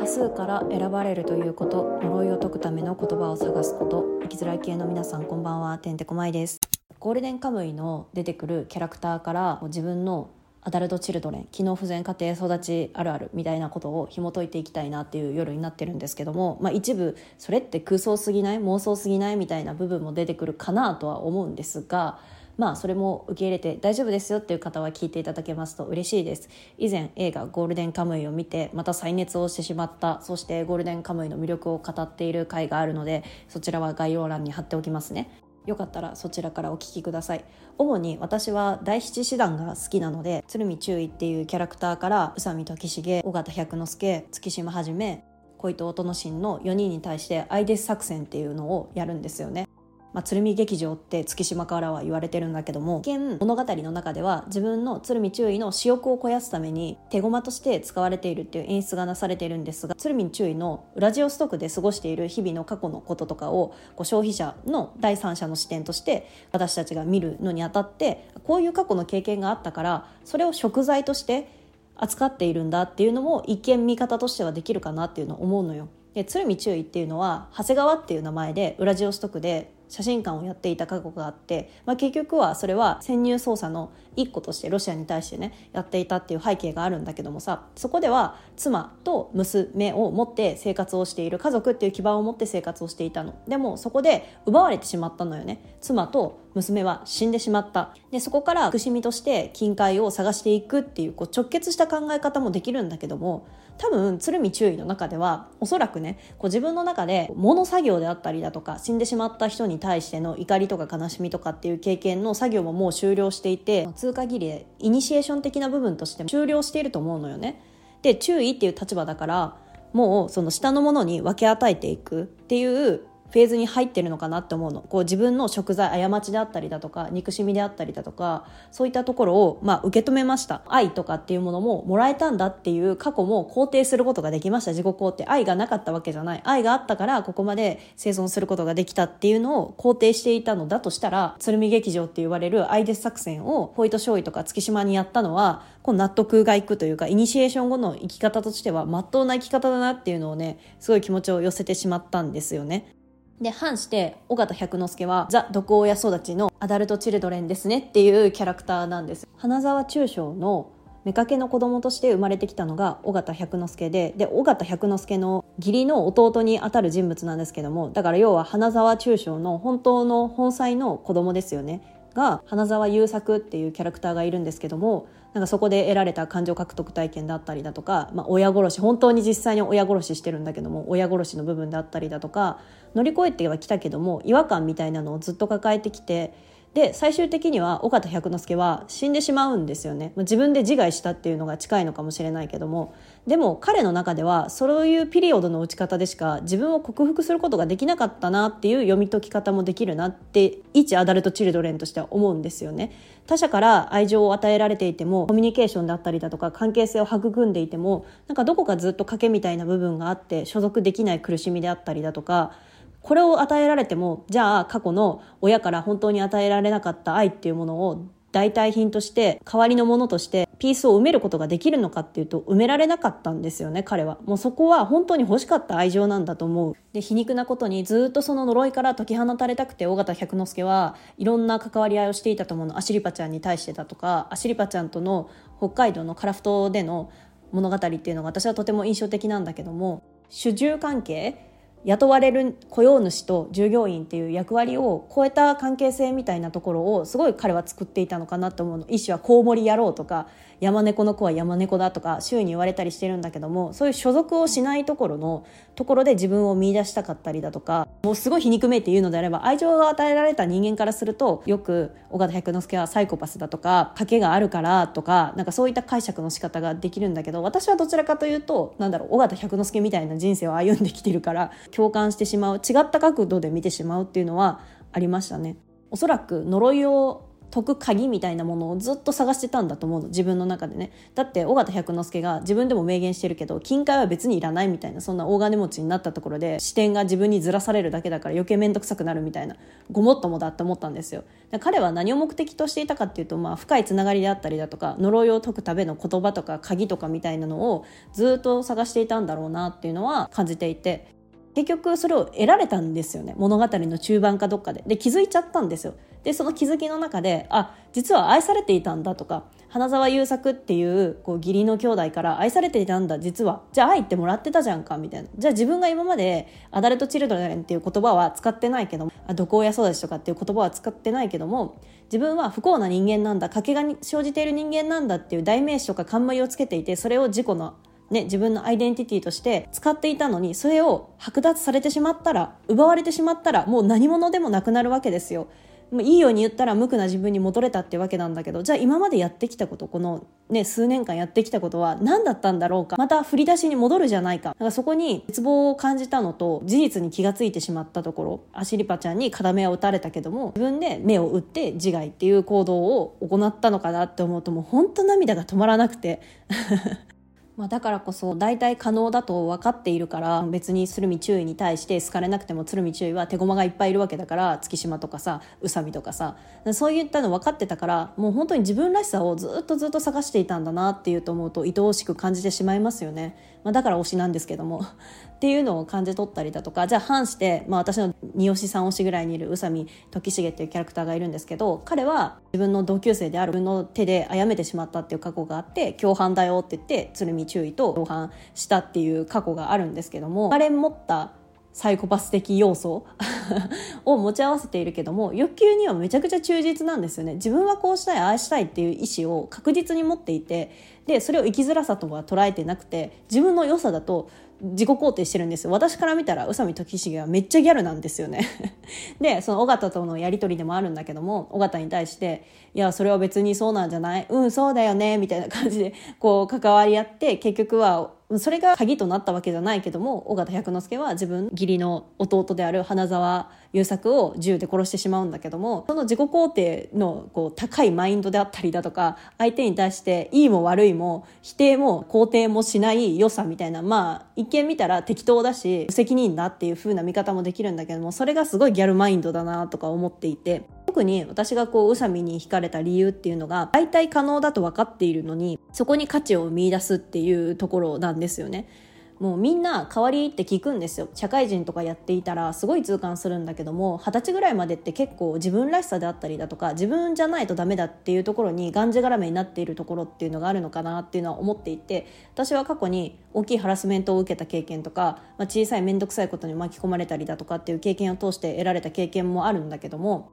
多数から選ばれるということ呪いを解くための言葉を探すこと。生きづらい系の皆さんこんばんは。てんてこまいです。ゴールデンカムイの出てくるキャラクターから自分のアダルトチルドレン機能不全家庭育ちあるあるみたいなことを紐解いていきたいなっていう夜になってるんですけども、まあ、一部それって空想すぎない妄想すぎないみたいな部分も出てくるかなとは思うんですがまあそれも受け入れて大丈夫ですよっていう方は聞いていただけますと嬉しいです。以前映画「ゴールデンカムイ」を見てまた再熱をしてしまったそしてゴールデンカムイの魅力を語っている回があるのでそちらは概要欄に貼っておきますね。よかったらそちらからお聞きください。主に私は第七師団が好きなので鶴見中尉っていうキャラクターから宇佐美時重尾形百之助月島はじめ小糸音之進の4人に対してアイデス作戦っていうのをやるんですよね。まあ、鶴見劇場って月島からは言われてるんだけども一見物語の中では自分の鶴見注意の私欲を肥やすために手駒として使われているっていう演出がなされているんですが鶴見注意のウラジオストクで過ごしている日々の過去のこととかをこう消費者の第三者の視点として私たちが見るのにあたってこういう過去の経験があったからそれを食材として扱っているんだっていうのも一見見方としてはできるかなっていうのを思うのよ。で鶴見注意っていうのは長谷川っていう名前でウラジオストクで写真館をやっていた過去があって、まあ、結局はそれは潜入捜査の一個としてロシアに対してねやっていたっていう背景があるんだけどもさそこでは妻と娘を持って生活をしている家族っていう基盤を持って生活をしていたの。でもそこで奪われてしまったのよね。妻と娘は死んでしまった。でそこから苦しみとして金塊を探していくっていうこう直結した考え方もできるんだけども多分鶴見注意の中ではおそらくねこう自分の中で物作業であったりだとか死んでしまった人に対しての怒りとか悲しみとかっていう経験の作業ももう終了していて通過儀礼イニシエーション的な部分として終了していると思うのよね。で注意っていう立場だからもうその下のものに分け与えていくっていうフェーズに入ってるのかなって思うの。こう自分の食材過ちであったりだとか憎しみであったりだとかそういったところを、まあ、受け止めました。愛とかっていうものももらえたんだっていう過去も肯定することができました。自己肯定。愛がなかったわけじゃない。愛があったからここまで生存することができたっていうのを肯定していたのだとしたら鶴見劇場って言われるアイデス作戦をホイト少尉とか月島にやったのはこう納得がいくというかイニシエーション後の生き方としては真っ当な生き方だなっていうのをねすごい気持ちを寄せてしまったんですよね。で反して尾形百之助はザ・毒親育ちのアダルト・チルドレンですねっていうキャラクターなんです。花沢中将の妾の子供として生まれてきたのが尾形百之助でで尾形百之助の義理の弟にあたる人物なんですけどもだから要は花沢中将の本当の本妻の子供ですよね。が花沢優作っていうキャラクターがいるんですけどもなんかそこで得られた感情獲得体験だったりだとか、まあ、親殺し本当に実際に親殺ししてるんだけども親殺しの部分だったりだとか乗り越えてはきたけども違和感みたいなのをずっと抱えてきてで最終的には尾形百之助は死んでしまうんですよね。自分で自害したっていうのが近いのかもしれないけども。でも彼の中ではそういうピリオドの打ち方でしか自分を克服することができなかったなっていう読み解き方もできるなって一アダルト・チルドレンとしては思うんですよね。他者から愛情を与えられていてもコミュニケーションだったりだとか関係性を育んでいてもなんかどこかずっと賭けみたいな部分があって所属できない苦しみであったりだとかこれを与えられてもじゃあ過去の親から本当に与えられなかった愛っていうものを代替品として代わりのものとしてピースを埋めることができるのかっていうと埋められなかったんですよね彼は。もうそこは本当に欲しかった愛情なんだと思う。で皮肉なことにずっとその呪いから解き放たれたくて尾形百之助はいろんな関わり合いをしていたと思うの。アシリパちゃんに対してだとかアシリパちゃんとの北海道のカラフトでの物語っていうのが私はとても印象的なんだけども主従関係雇われる雇用主と従業員っていう役割を超えた関係性みたいなところをすごい彼は作っていたのかなと思うの。一種はコウモリ野郎とか山猫の子は山猫だとか周囲に言われたりしてるんだけどもそういう所属をしないところのところで自分を見出したかったりだとかもうすごい皮肉めいて言うのであれば愛情が与えられた人間からするとよく尾形百之助はサイコパスだとか賭けがあるからとかなんかそういった解釈の仕方ができるんだけど私はどちらかというとなんだろう尾形百之助みたいな人生を歩んできてるから共感してしまう違った角度で見てしまうっていうのはありましたね。おそらく呪いを解く鍵みたいなものをずっと探してたんだと思うの。自分の中でね。だって尾形百之助が自分でも明言してるけど金塊は別にいらないみたいなそんな大金持ちになったところで視点が自分にずらされるだけだから余計面倒くさくなるみたいなごもっともだって思ったんですよ。彼は何を目的としていたかっていうと、まあ、深いつながりであったりだとか呪いを解くための言葉とか鍵とかみたいなのをずっと探していたんだろうなっていうのは感じていて。結局それを得られたんですよね。物語の中盤かどっかで。で気づいちゃったんですよ。でその気づきの中であ実は愛されていたんだとか花沢優作っていうこう義理の兄弟から愛されていたんだ実はじゃあ愛ってもらってたじゃんかみたいなじゃあ自分が今までアダルト・チルドレンっていう言葉は使ってないけども毒親育ちとかっていう言葉は使ってないけども自分は不幸な人間なんだ賭けが生じている人間なんだっていう代名詞とか冠をつけていてそれを自己のね、自分のアイデンティティとして使っていたのにそれを剥奪されてしまったら奪われてしまったらもう何者でもなくなるわけですよ。いいように言ったら無垢な自分に戻れたってわけなんだけどじゃあ今までやってきたことこの、ね、数年間やってきたことは何だったんだろうか？また振り出しに戻るじゃないか。だかそこに絶望を感じたのと事実に気がついてしまったところアシリパちゃんに片目を打たれたけども自分で目を打って自害っていう行動を行ったのかなって思うともう本当涙が止まらなくて。まあ、だからこそ大体可能だと分かっているから別に鶴見注意に対して好かれなくても鶴見注意は手駒がいっぱいいるわけだから月島とかさ宇佐美とかさそういったの分かってたからもう本当に自分らしさをずっとずっと探していたんだなっていうと思うと愛おしく感じてしまいますよね、まあ、だから推しなんですけども。っていうのを感じ取ったりだとかじゃあ反して、まあ、私の二推し三推しぐらいにいる宇佐美時重っていうキャラクターがいるんですけど彼は自分の同級生である自分の手で殺めてしまったっていう過去があって共犯だよって言って鶴見注意と同伴したっていう過去があるんですけどもあれ持ったサイコパス的要素 を持ち合わせているけども欲求にはめちゃくちゃ忠実なんですよね。自分はこうしたいああしたいっていう意思を確実に持っていてでそれを生きづらさとは捉えてなくて自分の良さだと自己肯定してるんですよ。私から見たら宇佐美時重はめっちゃギャルなんですよね。でその尾形とのやり取りでもあるんだけども尾形に対して「いやそれは別にそうなんじゃない。うんそうだよね」みたいな感じでこう関わり合って結局はそれが鍵となったわけじゃないけども尾形百之助は自分義理の弟である花沢優作を銃で殺してしまうんだけどもその自己肯定のこう高いマインドであったりだとか相手に対していいも悪いも否定も肯定もしない良さみたいなまあ一見見たら適当だし無責任だっていう風な見方もできるんだけどもそれがすごいギャルマインドだなとか思っていて。特に私がこう宇佐美に惹かれた理由っていうのが大体可能だと分かっているのにそこに価値を見出すっていうところなんですよね。もうみんな代わりって聞くんですよ社会人とかやっていたらすごい痛感するんだけども二十歳ぐらいまでって結構自分らしさであったりだとか自分じゃないとダメだっていうところにがんじがらめになっているところっていうのがあるのかなっていうのは思っていて私は過去に大きいハラスメントを受けた経験とか、まあ、小さい面倒くさいことに巻き込まれたりだとかっていう経験を通して得られた経験もあるんだけども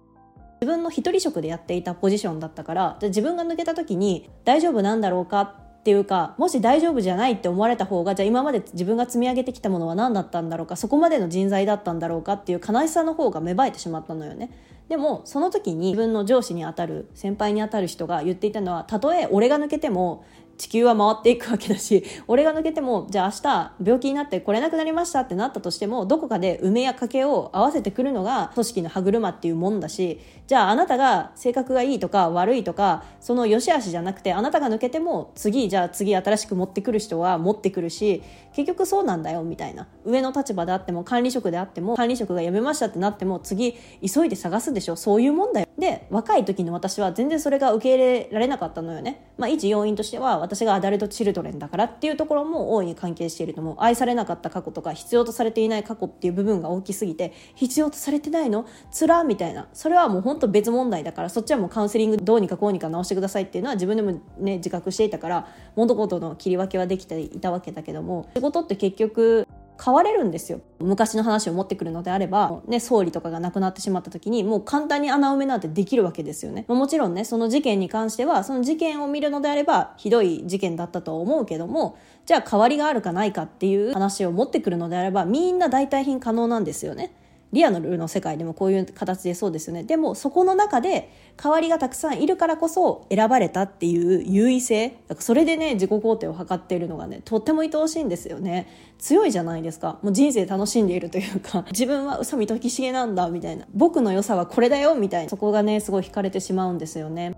自分の一人職でやっていたポジションだったからじゃ自分が抜けた時に大丈夫なんだろうか？っていうかもし大丈夫じゃないって思われた方がじゃあ今まで自分が積み上げてきたものは何だったんだろうか？そこまでの人材だったんだろうか？っていう悲しさの方が芽生えてしまったのよね。でもその時に自分の上司にあたる先輩にあたる人が言っていたのはたとえ俺が抜けても地球は回っていくわけだし 俺が抜けてもじゃあ明日病気になって来れなくなりましたってなったとしてもどこかで梅や賭けを合わせてくるのが組織の歯車っていうもんだしじゃああなたが性格がいいとか悪いとかその良し悪しじゃなくてあなたが抜けても次じゃあ次新しく持ってくる人は持ってくるし結局そうなんだよみたいな。上の立場であっても管理職であっても管理職が辞めましたってなっても次急いで探すでしょ。そういうもんだよ。で若い時の私は全然それが受け入れられなかったのよね。まあ一要因としては私がアダルト・チルドレンだからっていうところも大いに関係していると思う愛されなかった過去とか必要とされていない過去っていう部分が大きすぎて必要とされてないの？つらみたいな。それはもう本当別問題だからそっちはもうカウンセリングどうにかこうにか直してくださいっていうのは自分でもね自覚していたから物事の切り分けはできていたわけだけども仕事って結局変われるんですよ。昔の話を持ってくるのであれば、ね、総理とかが亡くなってしまった時にもう簡単に穴埋めなんてできるわけですよね。もちろんねその事件に関してはその事件を見るのであればひどい事件だったと思うけどもじゃあ代わりがあるかないかっていう話を持ってくるのであればみんな代替品可能なんですよね。リアのルールの世界でもこういう形でそうですよね。でもそこの中で代わりがたくさんいるからこそ選ばれたっていう優位性。だからそれでね自己肯定を図っているのがねとっても愛おしいんですよね。強いじゃないですか。もう人生楽しんでいるというか。自分は宇佐美時重なんだみたいな。僕の良さはこれだよみたいな。そこがねすごい惹かれてしまうんですよね。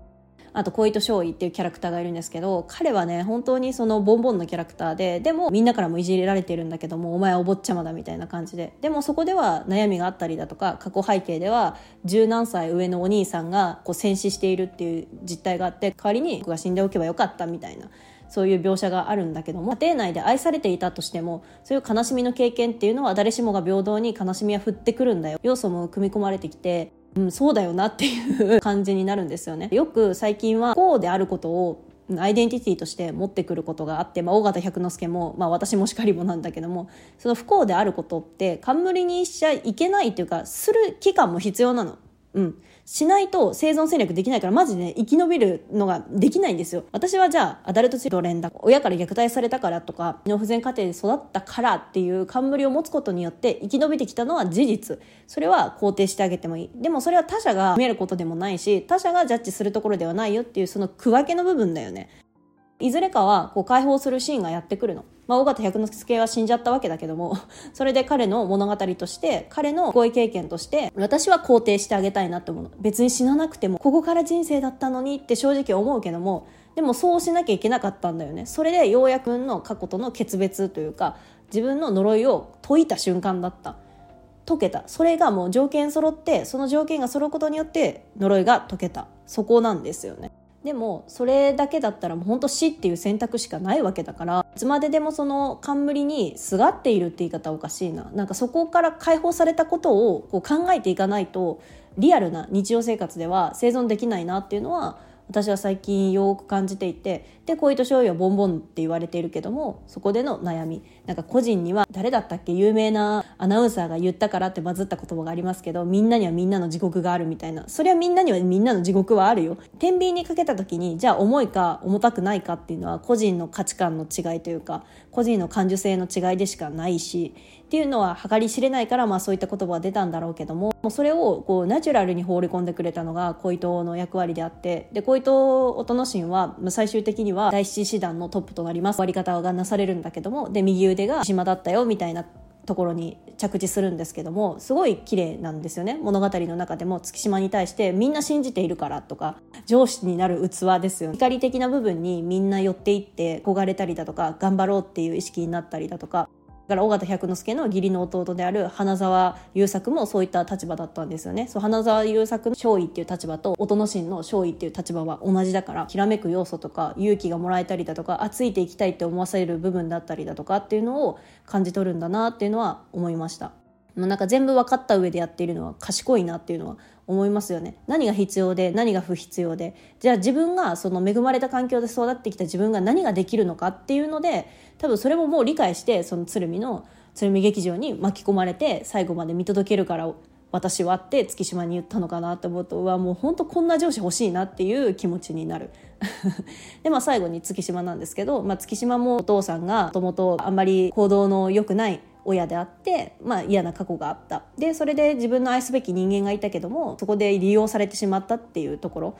あと小糸少尉っていうキャラクターがいるんですけど彼はね本当にそのボンボンのキャラクターででもみんなからもいじれられてるんだけどもお前はお坊ちゃまだみたいな感じで。でもそこでは悩みがあったりだとか過去背景では十何歳上のお兄さんがこう戦死しているっていう実態があって代わりに僕が死んでおけばよかったみたいなそういう描写があるんだけども家庭内で愛されていたとしてもそういう悲しみの経験っていうのは誰しもが平等に悲しみは降ってくるんだよ。要素も組み込まれてきてうん、そうだよなっていう感じになるんですよね。よく最近はこうであることをアイデンティティとして持ってくることがあって、まあ、大型百之助も、まあ、私もしかりもなんだけどもその不幸であることって冠にしちゃいけないというかする期間も必要なの。うん。しないと生存戦略できないからマジでね生き延びるのができないんですよ。私はじゃあアダルトチルドレンだ親から虐待されたからとかの不全家庭で育ったからっていう冠を持つことによって生き延びてきたのは事実。それは肯定してあげてもいい。でもそれは他者が見えることでもないし他者がジャッジするところではないよっていうその区分けの部分だよね。いずれかはこう解放するシーンがやってくるの。まあ、尾形百之助は死んじゃったわけだけども、それで彼の物語として、彼の恋経験として、私は肯定してあげたいなって思う別に死ななくても、ここから人生だったのにって正直思うけども、でもそうしなきゃいけなかったんだよね。それでようやくの過去との決別というか、自分の呪いを解いた瞬間だった。解けた。それがもう条件揃って、その条件が揃うことによって呪いが解けた。そこなんですよね。でもそれだけだったらもう本当死っていう選択しかないわけだからいつまででもその冠にすがっているって言い方おかしいな。なんかそこから解放されたことをこう考えていかないとリアルな日常生活では生存できないなっていうのは私は最近よく感じていてで小糸醤油はボンボンって言われているけどもそこでの悩みなんか個人には誰だったっけ有名なアナウンサーが言ったからってバズった言葉がありますけどみんなにはみんなの地獄があるみたいな。それはみんなにはみんなの地獄はあるよ。天秤にかけた時にじゃあ重いか重たくないかっていうのは個人の価値観の違いというか個人の感受性の違いでしかないしっていうのは計り知れないから、まあ、そういった言葉が出たんだろうけどももうそれをこうナチュラルに放り込んでくれたのが小糸の役割であってで小糸音の神は最終的には第七師団のトップとなります。割り方がなされるんだけどもで右腕が島だったよみたいなところに着地するんですけどもすごい綺麗なんですよね。物語の中でも月島に対してみんな信じているからとか上司になる器ですよ光的な部分にみんな寄っていって焦がれたりだとか頑張ろうっていう意識になったりだとかから尾形百之助の義理の弟である花沢優作もそういった立場だったんですよね。そう花沢優作の勝尉っていう立場と音の神の勝尉っていう立場は同じだからきらめく要素とか勇気がもらえたりだとかあついていきたいって思わされる部分だったりだとかっていうのを感じ取るんだなっていうのは思いました。なんか全部分かった上でやっているのは賢いなっていうのは思いますよね。何が必要で何が不必要で。じゃあ自分がその恵まれた環境で育ってきた自分が何ができるのかっていうので多分それももう理解してその鶴見の鶴見劇場に巻き込まれて最後まで見届けるから私はって月島に言ったのかなと思うとうわもう本当こんな上司欲しいなっていう気持ちになる。でまあ最後に月島なんですけど、まあ、月島もお父さんがもともとあんまり行動の良くない親であって、まあ、嫌な過去があった。でそれで自分の愛すべき人間がいたけどもそこで利用されてしまったっていうところ。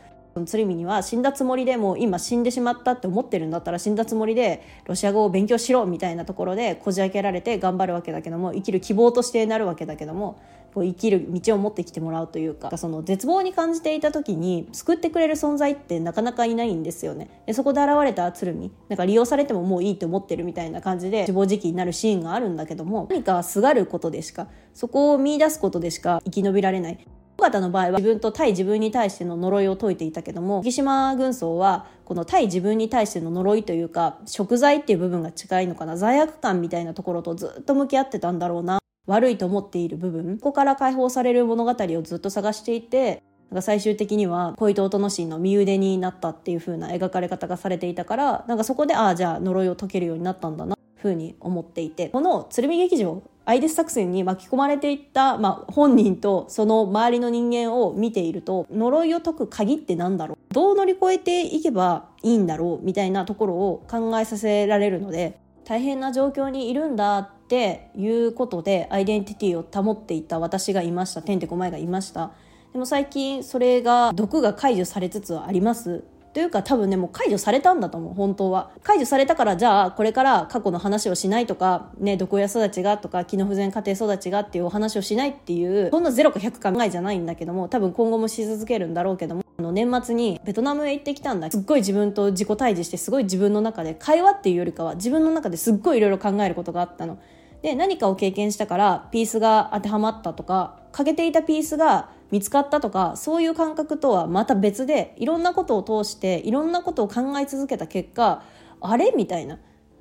鶴見には死んだつもりでもう今死んでしまったって思ってるんだったら死んだつもりでロシア語を勉強しろみたいなところでこじ開けられて頑張るわけだけども生きる希望としてなるわけだけどもこう生きる道を持ってきてもらうというかその絶望に感じていた時に救ってくれる存在ってなかなかいないんですよね。でそこで現れた鶴見なんか利用されてももういいと思ってるみたいな感じで死亡時期になるシーンがあるんだけども何かすがることでしかそこを見出すことでしか生き延びられない。尾形の場合は自分と対自分に対しての呪いを解いていたけども木島軍曹はこの対自分に対しての呪いというか食材っていう部分が近いのかな罪悪感みたいなところとずっと向き合ってたんだろうな悪いと思っている部分ここから解放される物語をずっと探していてなんか最終的には小糸音のシーンの身腕になったっていう風な描かれ方がされていたからなんかそこでああじゃあ呪いを解けるようになったんだなふうに思っていて。この鶴見劇場アイデス作戦に巻き込まれていった、まあ、本人とその周りの人間を見ていると呪いを解く鍵って何だろう？どう乗り越えていけばいいんだろう？みたいなところを考えさせられるので大変な状況にいるんだっっていうことでアイデンティティを保っていた私がいました。てんてこまいがいました。でも最近それが毒が解除されつつあります。というか多分ねもう解除されたんだと思う。本当は。解除されたからじゃあこれから過去の話をしないとかね毒親育ちがとか機能不全家庭育ちがっていうお話をしないっていうそんな0か100考えじゃないんだけども多分今後もし続けるんだろうけども年末にベトナムへ行ってきたんだ。すっごい自分と自己対峙してすごい自分の中で会話っていうよりかは自分の中ですっごいいろいろ考えることがあったの。で何かを経験したからピースが当てはまったとか欠けていたピースが見つかったとかそういう感覚とはまた別でいろんなことを通していろんなことを考え続けた結果あれ？みたいな。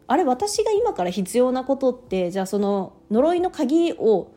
あれ私が今から必要なことってじゃあその呪いの鍵を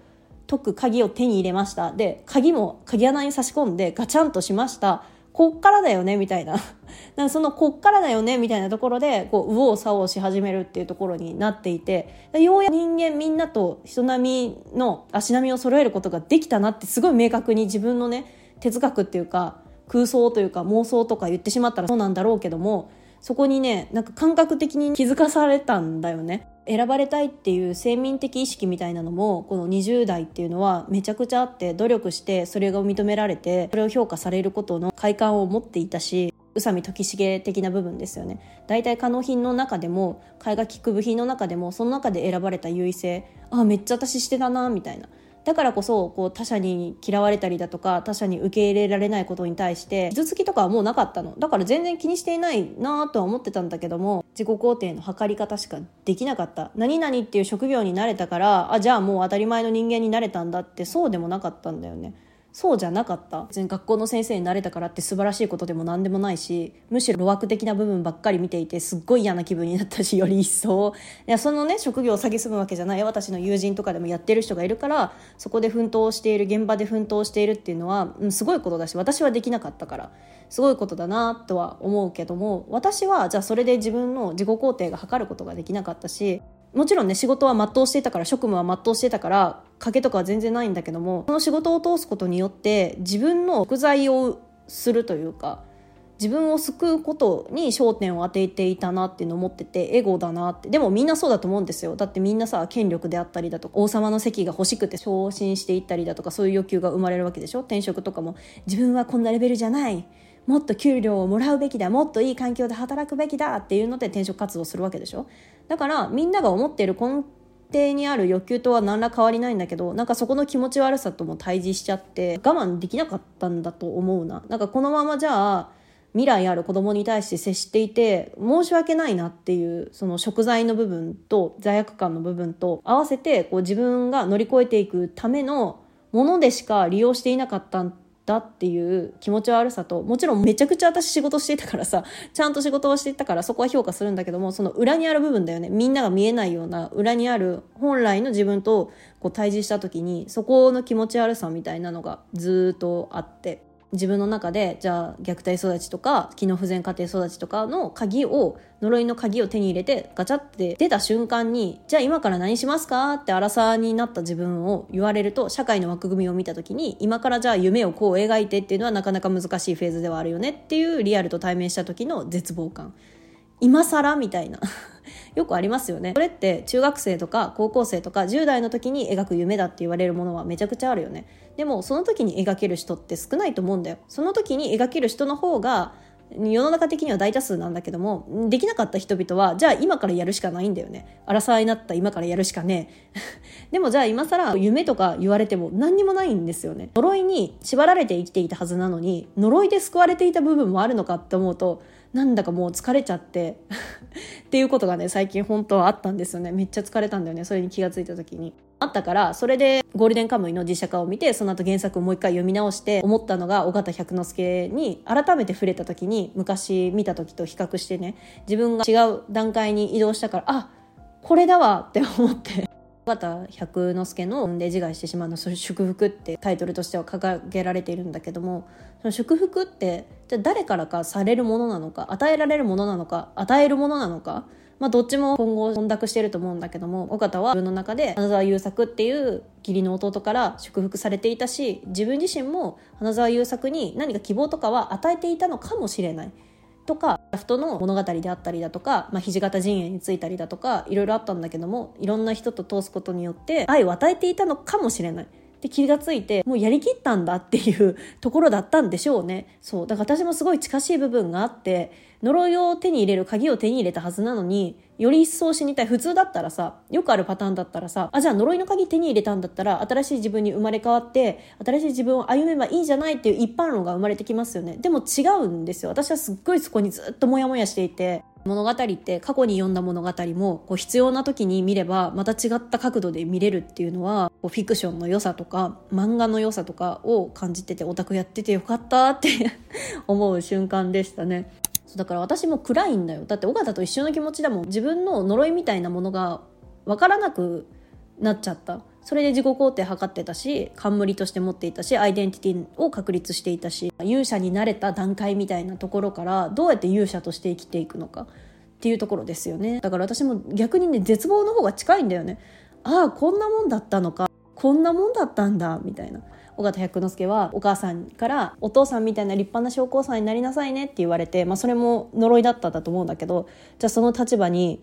解く鍵を手に入れました。で鍵も鍵穴に差し込んでガチャンとしました。こっからだよねみたいな なそのこっからだよねみたいなところでこう右往左往し始めるっていうところになっていてようやく人間みんなと人並みの足並みを揃えることができたなってすごい明確に自分のね哲学っていうか空想というか妄想とか言ってしまったらそうなんだろうけどもそこにねなんか感覚的に気づかされたんだよね。選ばれたいっていう生民的意識みたいなのもこの20代っていうのはめちゃくちゃあって努力してそれが認められてそれを評価されることの快感を持っていたし宇佐美時重的な部分ですよね。大体可能品の中でも絵画利く部品の中でもその中で選ばれた優位性あめっちゃ私してたなみたいな。だからこそこう他者に嫌われたりだとか他者に受け入れられないことに対して傷つきとかはもうなかったの。だから全然気にしていないなとは思ってたんだけども自己肯定の測り方しかできなかった。何々っていう職業になれたからあじゃあもう当たり前の人間になれたんだってそうでもなかったんだよね。そうじゃなかった。別に学校の先生になれたからって素晴らしいことでも何でもないしむしろ路惑的な部分ばっかり見ていてすっごい嫌な気分になったしより一層。いやそのね職業を詐欺むわけじゃない。私の友人とかでもやってる人がいるからそこで奮闘している現場で奮闘しているっていうのは、うん、すごいことだし私はできなかったからすごいことだなとは思うけども私はじゃあそれで自分の自己肯定が測ることができなかったしもちろんね仕事は全うしていたから職務は全うしてたから賭けとかは全然ないんだけどもその仕事を通すことによって自分の贖罪をするというか自分を救うことに焦点を当てていたなっていうのを思っててエゴだなって。でもみんなそうだと思うんですよ。だってみんなさ権力であったりだとか王様の席が欲しくて昇進していったりだとかそういう欲求が生まれるわけでしょ？転職とかも。自分はこんなレベルじゃない。もっと給料をもらうべきだもっといい環境で働くべきだっていうので転職活動するわけでしょ。だからみんなが思っている根底にある欲求とは何ら変わりないんだけどなんかそこの気持ち悪さとも対峙しちゃって我慢できなかったんだと思うな。なんかこのままじゃあ未来ある子供に対して接していて申し訳ないなっていうその食材の部分と罪悪感の部分と合わせてこう自分が乗り越えていくためのものでしか利用していなかっただっていう気持ち悪さと。もちろんめちゃくちゃ私仕事していたからさ ちゃんと仕事をしていたからそこは評価するんだけどもその裏にある部分だよね。みんなが見えないような裏にある本来の自分とこう対峙した時にそこの気持ち悪さみたいなのがずっとあって。自分の中でじゃあ虐待育ちとか機能不全家庭育ちとかの鍵を呪いの鍵を手に入れてガチャって出た瞬間にじゃあ今から何しますかって荒さになった自分を言われると社会の枠組みを見た時に今からじゃあ夢をこう描いてっていうのはなかなか難しいフェーズではあるよねっていうリアルと対面した時の絶望感。今更みたいな。よくありますよね。それって中学生とか高校生とか10代の時に描く夢だって言われるものはめちゃくちゃあるよね。でもその時に描ける人って少ないと思うんだよ。その時に描ける人の方が世の中的には大多数なんだけどもできなかった人々はじゃあ今からやるしかないんだよね。争いになった今からやるしかねえ。でもじゃあ今更夢とか言われても何にもないんですよね。呪いに縛られて生きていたはずなのに呪いで救われていた部分もあるのかって思うとなんだかもう疲れちゃって っていうことがね最近本当はあったんですよね。めっちゃ疲れたんだよねそれに気が付いた時に。あったからそれでゴールデンカムイの実写化を見てその後原作をもう一回読み直して思ったのが尾形百之助に改めて触れた時に昔見た時と比較してね自分が違う段階に移動したからあこれだわって思って。尾形百之助の「で自害してしまうのそれ祝福」ってタイトルとしては掲げられているんだけどもその祝福ってじゃ誰からかされるものなのか与えられるものなのか与えるものなのかまあ、どっちも今後混濁してると思うんだけども尾形は自分の中で花沢優作っていう義理の弟から祝福されていたし自分自身も花沢優作に何か希望とかは与えていたのかもしれない。とか人の物語であったりだとか、まあ、土方陣営についたりだとかいろいろあったんだけどもいろんな人と通すことによって愛を与えていたのかもしれない。で気がついてもうやりきったんだっていう ところだったんでしょうね。そう。だから私もすごい近しい部分があって呪いを手に入れる鍵を手に入れたはずなのにより一層死にたい。普通だったらさよくあるパターンだったらさあじゃあ呪いの鍵手に入れたんだったら新しい自分に生まれ変わって新しい自分を歩めばいいんじゃないっていう一般論が生まれてきますよね。でも違うんですよ。私はすっごいそこにずっとモヤモヤしていて。物語って過去に読んだ物語もこう必要な時に見ればまた違った角度で見れるっていうのはこうフィクションの良さとか漫画の良さとかを感じててオタクやっててよかったって 思う瞬間でしたね。だから私も暗いんだよ。だって尾形と一緒の気持ちだもん。自分の呪いみたいなものが分からなくなっちゃった。それで自己肯定測ってたし冠として持っていたしアイデンティティを確立していたし勇者になれた段階みたいなところからどうやって勇者として生きていくのかっていうところですよね。だから私も逆にね絶望の方が近いんだよね。ああこんなもんだったのか。こんなもんだったんだ。みたいな。尾形百之助はお母さんからお父さんみたいな立派な将校さんになりなさいねって言われて、まあ、それも呪いだったんだと思うんだけどじゃあその立場に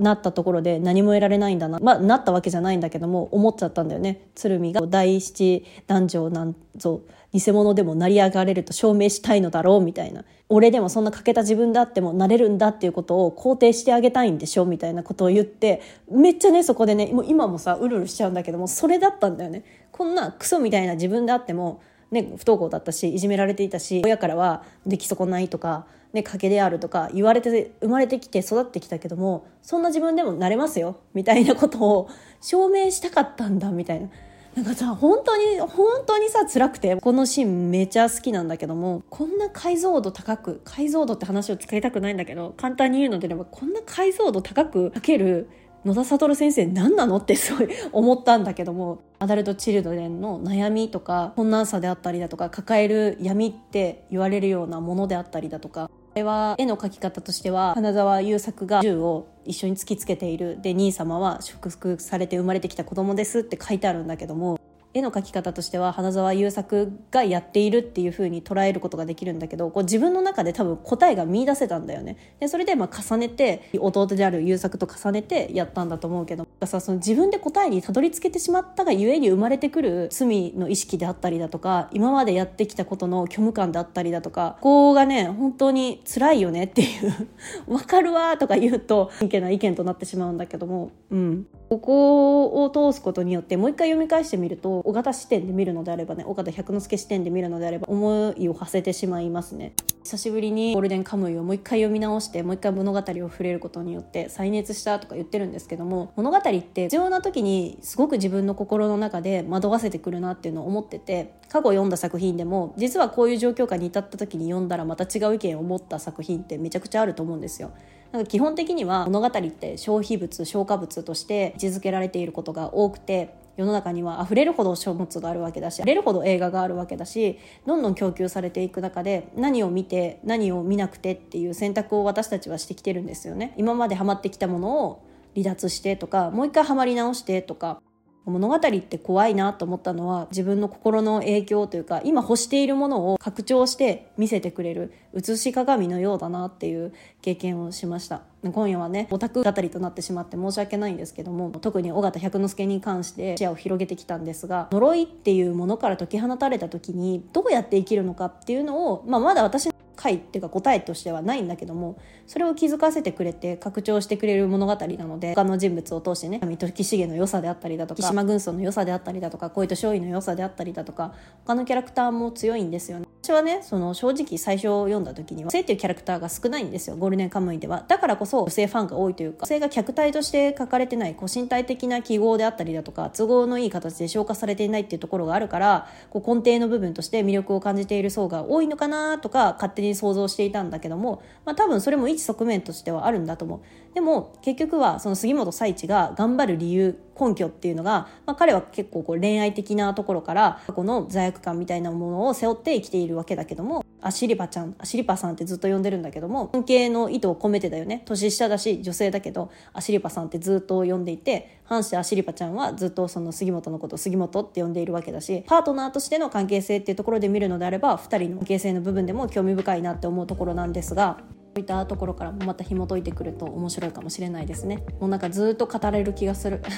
なったところで何も得られないんだなまあなったわけじゃないんだけども思っちゃったんだよね。鶴見が第七男女なんぞ偽物でも成り上がれると証明したいのだろうみたいな。俺でもそんな欠けた自分であってもなれるんだっていうことを肯定してあげたいんでしょみたいなことを言ってめっちゃねそこでねもう今もさうるうるしちゃうんだけどもそれだったんだよね。こんなクソみたいな自分であってもね、不登校だったしいじめられていたし親からは出来損ないとかね、賭けであるとか言われて生まれてきて育ってきたけどもそんな自分でもなれますよみたいなことを証明したかったんだみたいな。なんかさ本当に本当にさ辛くてこのシーンめちゃ好きなんだけどもこんな解像度高く解像度って話を使いたくないんだけど簡単に言うのであればこんな解像度高くかける野田悟先生何なのってすごい 思ったんだけどもアダルト・チルドレンの悩みとか困難さであったりだとか抱える闇って言われるようなものであったりだとかれは絵の描き方としては花沢優作が銃を一緒に突きつけている。で兄様は祝福されて生まれてきた子供ですって書いてあるんだけども。絵の描き方としては花澤優作がやっているっていう風に捉えることができるんだけどこう自分の中で多分答えが見出せたんだよね。でそれでま重ねて弟である優作と重ねてやったんだと思うけどさその自分で答えにたどり着けてしまったがゆえに生まれてくる罪の意識であったりだとか今までやってきたことの虚無感であったりだとかここがね本当に辛いよねっていう わかるわとか言うと真剣な意見となってしまうんだけどもうん。ここを通すことによってもう一回読み返してみると尾形視点で見るのであればね尾形百之助視点で見るのであれば思いを馳せてしまいますね。久しぶりにゴールデンカムイをもう一回読み直してもう一回物語を触れることによって再熱したとか言ってるんですけども物語って必要な時にすごく自分の心の中で惑わせてくるなっていうのを思ってて過去読んだ作品でも実はこういう状況下に至った時に読んだらまた違う意見を持った作品ってめちゃくちゃあると思うんですよ。なんか基本的には物語って消費物消化物として位置づけられていることが多くて世の中には溢れるほど書物があるわけだし溢れるほど映画があるわけだしどんどん供給されていく中で何を見て何を見なくてっていう選択を私たちはしてきてるんですよね。今までハマってきたものを離脱してとかもう一回ハマり直してとか。物語って怖いなと思ったのは自分の心の影響というか今欲しているものを拡張して見せてくれる写し鏡のようだなっていう経験をしました。今夜はねオタク語りとなってしまって申し訳ないんですけども特に尾形百之助に関して視野を広げてきたんですが呪いっていうものから解き放たれた時にどうやって生きるのかっていうのを、まあ、まだ私回っていうか答えとしてはないんだけどもそれを気づかせてくれて拡張してくれる物語なので他の人物を通してね水戸木重の良さであったりだとか島軍曹の良さであったりだとか小糸少尉の良さであったりだとか他のキャラクターも強いんですよね私はねその正直最初読んだ時には女性っていうキャラクターが少ないんですよゴールデンカムイでは。だからこそ女性ファンが多いというか女性が客体として書かれてないこう身体的な記号であったりだとか都合のいい形で消化されていないっていうところがあるからこう根底の部分として魅力を感じている層が多いのかなとか勝手に想像していたんだけども、まあ、多分それも一側面としてはあるんだと思う。でも結局はその杉本彩一が頑張る理由根拠っていうのが、まあ、彼は結構こう恋愛的なところから過去の罪悪感みたいなものを背負って生きているわけだけどもアシリパちゃんアシリパさんってずっと呼んでるんだけども尊敬の意図を込めてだよね。年下だし女性だけどアシリパさんってずっと呼んでいて反してアシリパちゃんはずっとその杉本のこと杉本って呼んでいるわけだしパートナーとしての関係性っていうところで見るのであれば2人の関係性の部分でも興味深いなって思うところなんですがそういったところからもまた紐解いてくると面白いかもしれないですね。もうなんかずっと語れる気がする。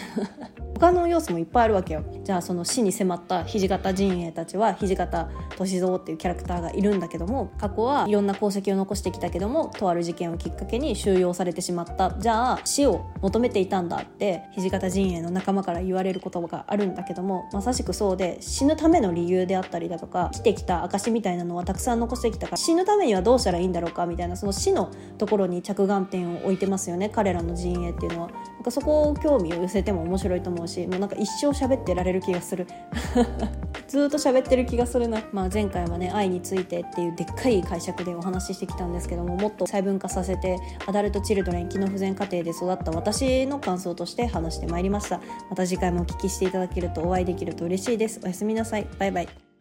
他の要素もいっぱいあるわけよ。じゃあその死に迫った土方陣営たちは土方歳三っていうキャラクターがいるんだけども過去はいろんな功績を残してきたけどもとある事件をきっかけに収容されてしまった。じゃあ死を求めていたんだって土方陣営の仲間から言われる言葉があるんだけどもまさしくそうで死ぬための理由であったりだとか生きてきた証みたいなのはたくさん残してきたから死ぬためにはどうしたらいいんだろうかみたいなその死のところに着眼点を置いてますよね彼らの陣営っていうのは。なんかそこを興味を寄せても面白いと思うしもうなんか一生喋ってられる気がする。ずっと喋ってる気がするな、まあ、前回はね愛についてっていうでっかい解釈でお話ししてきたんですけどももっと細分化させてアダルト・チルドレン機能不全家庭で育った私の感想として話してまいりました。また次回もお聞きしていただけるとお会いできると嬉しいです。おやすみなさい。バイバイ。